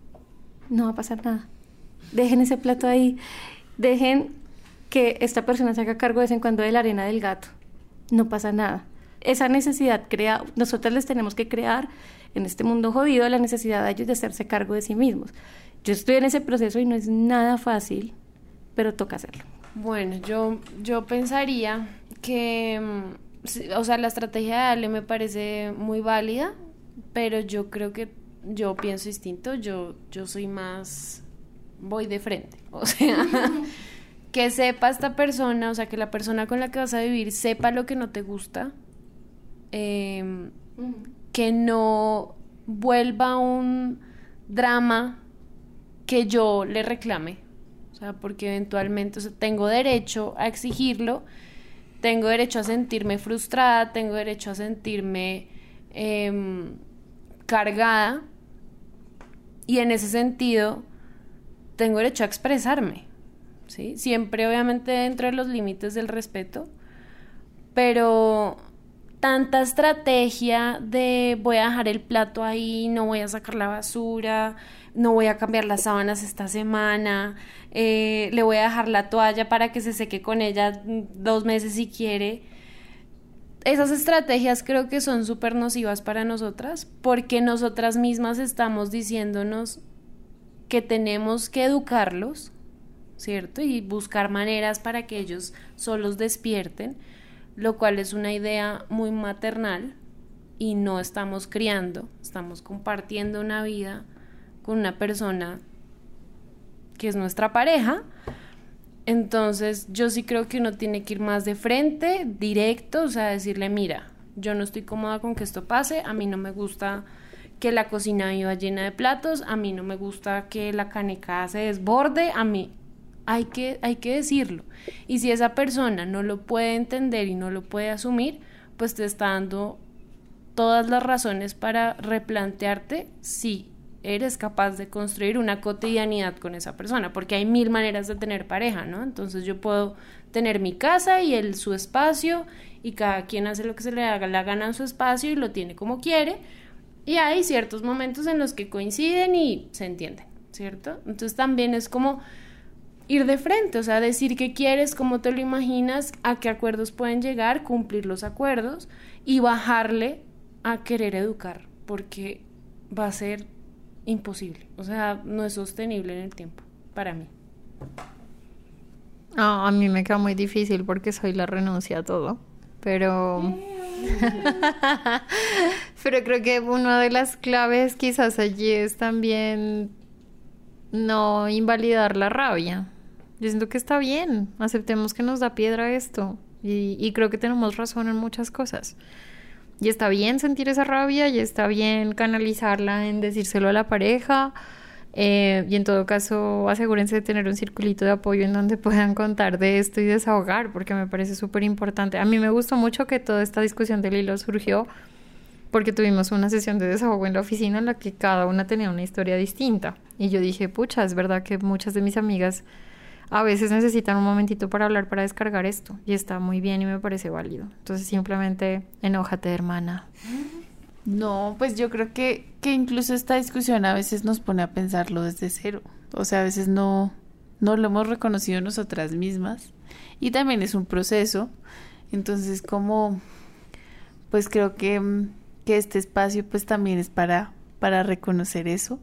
no va a pasar nada dejen ese plato ahí, dejen que esta persona se haga cargo de vez en cuando de la arena del gato, no pasa nada. Esa necesidad crea, nosotros les tenemos que crear en este mundo jodido la necesidad de ellos de hacerse cargo de sí mismos. Yo estoy en ese proceso y no es nada fácil, pero toca hacerlo. Bueno, yo, yo pensaría que, mm, o sea, la estrategia de Ale me parece muy válida, pero yo creo que yo pienso distinto, yo, yo soy más voy de frente. *laughs* O sea, que sepa esta persona, o sea, que la persona con la que vas a vivir sepa lo que no te gusta, em, que no vuelva un drama que yo le reclame. O sea, porque eventualmente tengo derecho a exigirlo, tengo derecho a sentirme frustrada, tengo derecho a sentirme em, cargada. Y en ese sentido, tengo derecho a expresarme, ¿sí? Siempre obviamente dentro de los límites del respeto, pero tanta estrategia de voy a dejar el plato ahí, no voy a sacar la basura, no voy a cambiar las sábanas esta semana, eh, le voy a dejar la toalla para que se seque con ella dos meses si quiere. Esas estrategias creo que son súper nocivas para nosotras porque nosotras mismas estamos diciéndonos que tenemos que educarlos, ¿cierto? Y buscar maneras para que ellos solos despierten, lo cual es una idea muy maternal y no estamos criando, estamos compartiendo una vida con una persona que es nuestra pareja. Entonces yo sí creo que uno tiene que ir más de frente, directo, o sea, decirle, mira, yo no estoy cómoda con que esto pase, a mí no me gusta que la cocina iba llena de platos, a mí no me gusta que la caneca se desborde, a mí hay que, hay que decirlo. Y si esa persona no lo puede entender y no lo puede asumir, pues te está dando todas las razones para replantearte si eres capaz de construir una cotidianidad con esa persona, porque hay mil maneras de tener pareja, ¿no? Entonces yo puedo tener mi casa y él su espacio y cada quien hace lo que se le haga la gana en su espacio y lo tiene como quiere y hay ciertos momentos en los que coinciden y se entienden, ¿cierto? Entonces también es como ir de frente, o sea, decir qué quieres, cómo te lo imaginas, a qué acuerdos pueden llegar, cumplir los acuerdos y bajarle a querer educar, porque va a ser imposible, o sea, no es sostenible en el tiempo, para mí. a mí me queda muy difícil porque soy la renuncia a todo, pero... *laughs* pero creo que una de las claves quizás allí es también no invalidar la rabia. Yo siento que está bien, aceptemos que nos da piedra esto y, y creo que tenemos razón en muchas cosas. Y está bien sentir esa rabia y está bien canalizarla en decírselo a la pareja. Eh, y en todo caso, asegúrense de tener un circulito de apoyo en donde *laughs* puedan contar de esto y desahogar, porque me parece súper importante. A mí me gustó mucho que toda esta discusión del hilo surgió porque tuvimos una sesión de desahogo en la oficina en la que cada una tenía una historia distinta. Y yo dije, pucha, es verdad que muchas de mis amigas a veces necesitan un momentito para hablar, para descargar esto. Y está muy bien y me parece válido. Entonces simplemente enójate, hermana. No, pues yo creo que, que incluso esta discusión a veces nos pone a pensarlo desde cero. O sea, a veces no, no lo hemos reconocido nosotras mismas. Y también es un proceso. Entonces, como, pues creo que, que este espacio pues también es para, para reconocer eso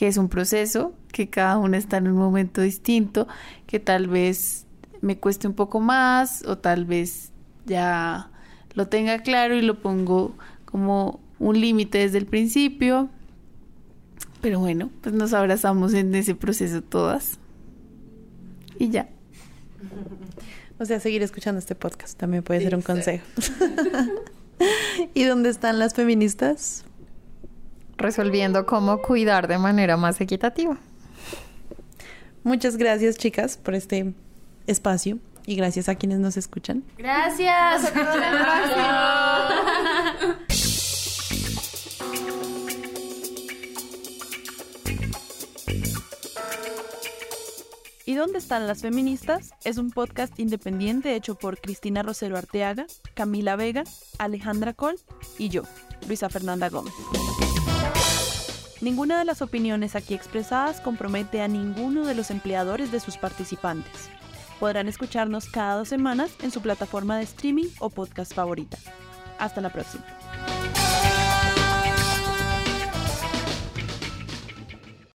que es un proceso, que cada uno está en un momento distinto, que tal vez me cueste un poco más o tal vez ya lo tenga claro y lo pongo como un límite desde el principio. Pero bueno, pues nos abrazamos en ese proceso todas. Y ya. O sea, seguir escuchando este podcast también puede ser un consejo. *laughs* ¿Y dónde están las feministas? resolviendo cómo cuidar de manera más equitativa. Muchas gracias, chicas, por este espacio y gracias a quienes nos escuchan. Gracias. ¿Y dónde están las feministas? Es un podcast independiente hecho por Cristina Rosero Arteaga, Camila Vega, Alejandra Col y yo, Luisa Fernanda Gómez. Ninguna de las opiniones aquí expresadas compromete a ninguno de los empleadores de sus participantes. Podrán escucharnos cada dos semanas en su plataforma de streaming o podcast favorita. Hasta la próxima.